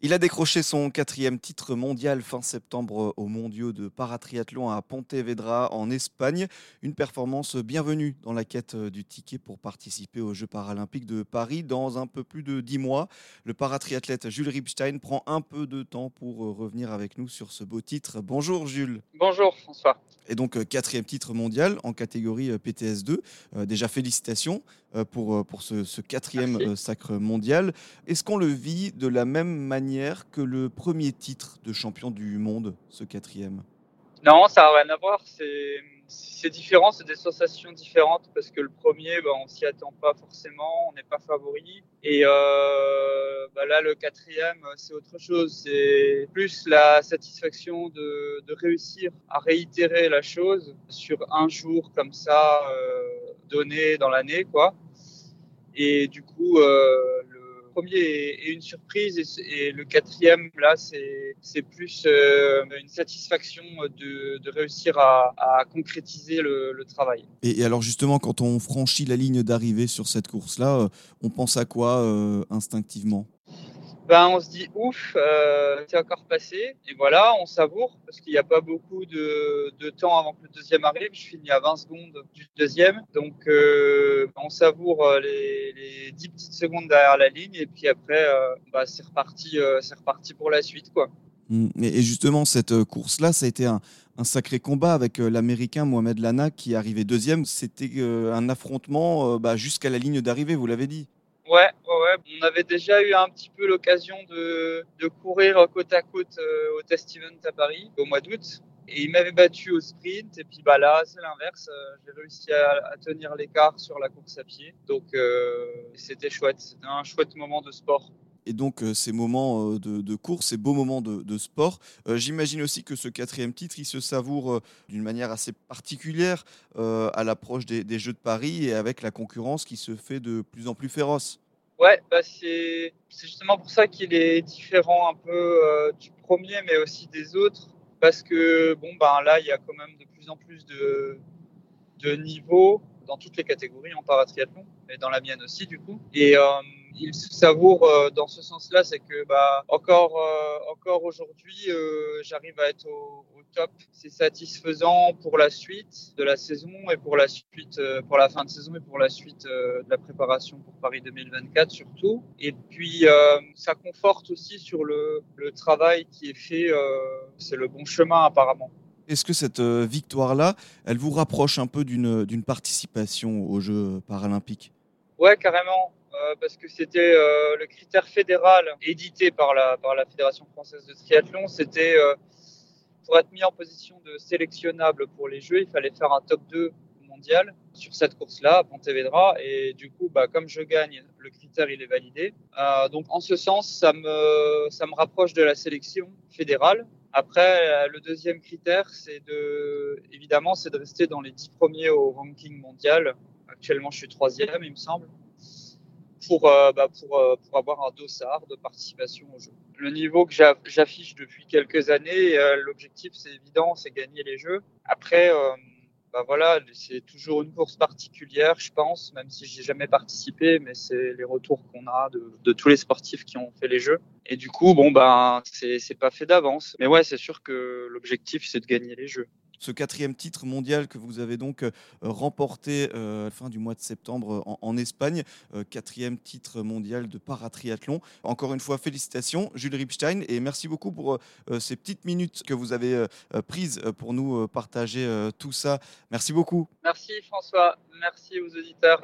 Il a décroché son quatrième titre mondial fin septembre aux mondiaux de paratriathlon à Pontevedra en Espagne. Une performance bienvenue dans la quête du ticket pour participer aux Jeux paralympiques de Paris dans un peu plus de dix mois. Le paratriathlète Jules Ripstein prend un peu de temps pour revenir avec nous sur ce beau titre. Bonjour Jules. Bonjour François. Et donc quatrième titre mondial en catégorie PTS2. déjà félicitations pour, pour ce, ce quatrième sacre mondial. Est-ce qu'on le vit de la même manière que le premier titre de champion du monde, ce quatrième? Non, ça n'a rien à voir. C'est différent, c'est des sensations différentes parce que le premier, bah, on s'y attend pas forcément, on n'est pas favori. Et euh, bah là, le quatrième, c'est autre chose. C'est plus la satisfaction de, réussir à réitérer la chose sur un jour comme ça euh, donné dans l'année, quoi. Et du coup, euh, premier est, une surprise et, le quatrième, là, c'est plus euh, une satisfaction de, réussir à, concrétiser le, travail. Et, alors justement, quand on franchit la ligne d'arrivée sur cette course-là, euh, on pense à quoi euh, instinctivement? Ben, on se dit ouf, euh, c'est encore passé. Et voilà, on savoure parce qu'il n'y a pas beaucoup de, de, temps avant que le deuxième arrive. Je finis à 20 secondes du deuxième. Donc, euh, on savoure euh, les, les 10 petites secondes derrière la ligne. Et puis après, euh, bah, c'est reparti, c'est reparti pour la suite. quoi. Mmh. Et justement, cette course-là, ça a été un, un sacré combat avec l'Américain Mohamed Lana qui est arrivé deuxième. C'était un affrontement bah, jusqu'à la ligne d'arrivée, vous l'avez dit. Ouais, on avait déjà eu un petit peu l'occasion de, courir côte à côte euh, au Test Event à Paris au mois d'août. Et il m'avait battu au sprint. Et puis bah là, c'est l'inverse. Euh, j'ai réussi à, tenir l'écart sur la course à pied. Donc euh, c'était chouette. C'était un chouette moment de sport et donc ces moments de, course, ces beaux moments de, sport. J'imagine aussi que ce quatrième titre, il se savoure d'une manière assez particulière à l'approche des, Jeux de Paris et avec la concurrence qui se fait de plus en plus féroce. Ouais, bah c'est justement pour ça qu'il est différent un peu du premier, mais aussi des autres, parce que bon ben là, il y a quand même de plus en plus de, de niveaux dans toutes les catégories en paratriathlon, et dans la mienne aussi du coup. Euh, il se savoure euh, dans ce sens-là, c'est que bah, encore, euh, encore aujourd'hui, euh, j'arrive à être au, au top. C'est satisfaisant pour la suite de la saison et pour la suite, pour la fin de saison et pour la suite de la préparation pour Paris 2024 surtout. Et puis, ça conforte aussi sur le, le travail qui est fait. c'est le bon chemin apparemment. Est-ce que cette victoire-là, elle vous rapproche un peu d'une participation aux Jeux paralympiques Ouais, carrément. Euh, parce que c'était euh, le critère fédéral édité par la, par la Fédération française de triathlon. C'était euh, pour être mis en position de sélectionnable pour les Jeux, il fallait faire un top 2 mondial sur cette course-là, à Pontevedra. Et du coup, bah, comme je gagne, le critère il est validé. Donc en ce sens, ça me, ça me rapproche de la sélection fédérale. Après, le deuxième critère, c'est de, évidemment, c'est de rester dans les dix premiers au ranking mondial. Actuellement, je suis troisième, il me semble pour, euh, bah, pour, euh, pour avoir un dossard de participation au jeu. Le niveau que j'affiche depuis quelques années, euh, l'objectif c'est évident, c'est gagner les jeux. Après, bah voilà, c'est toujours une course particulière, je pense, même si j'ai jamais participé, mais c'est les retours qu'on a de, tous les sportifs qui ont fait les jeux. Et du coup, bon ben, c'est pas fait d'avance. Mais ouais, c'est sûr que l'objectif c'est de gagner les jeux ce quatrième titre mondial que vous avez donc euh, remporté euh, à la fin du mois de septembre en, en Espagne, euh, quatrième titre mondial de paratriathlon. Encore une fois, félicitations Jules Ripstein et merci beaucoup pour ces petites minutes que vous avez prises pour nous partager tout ça. Merci beaucoup. Merci François, merci aux auditeurs.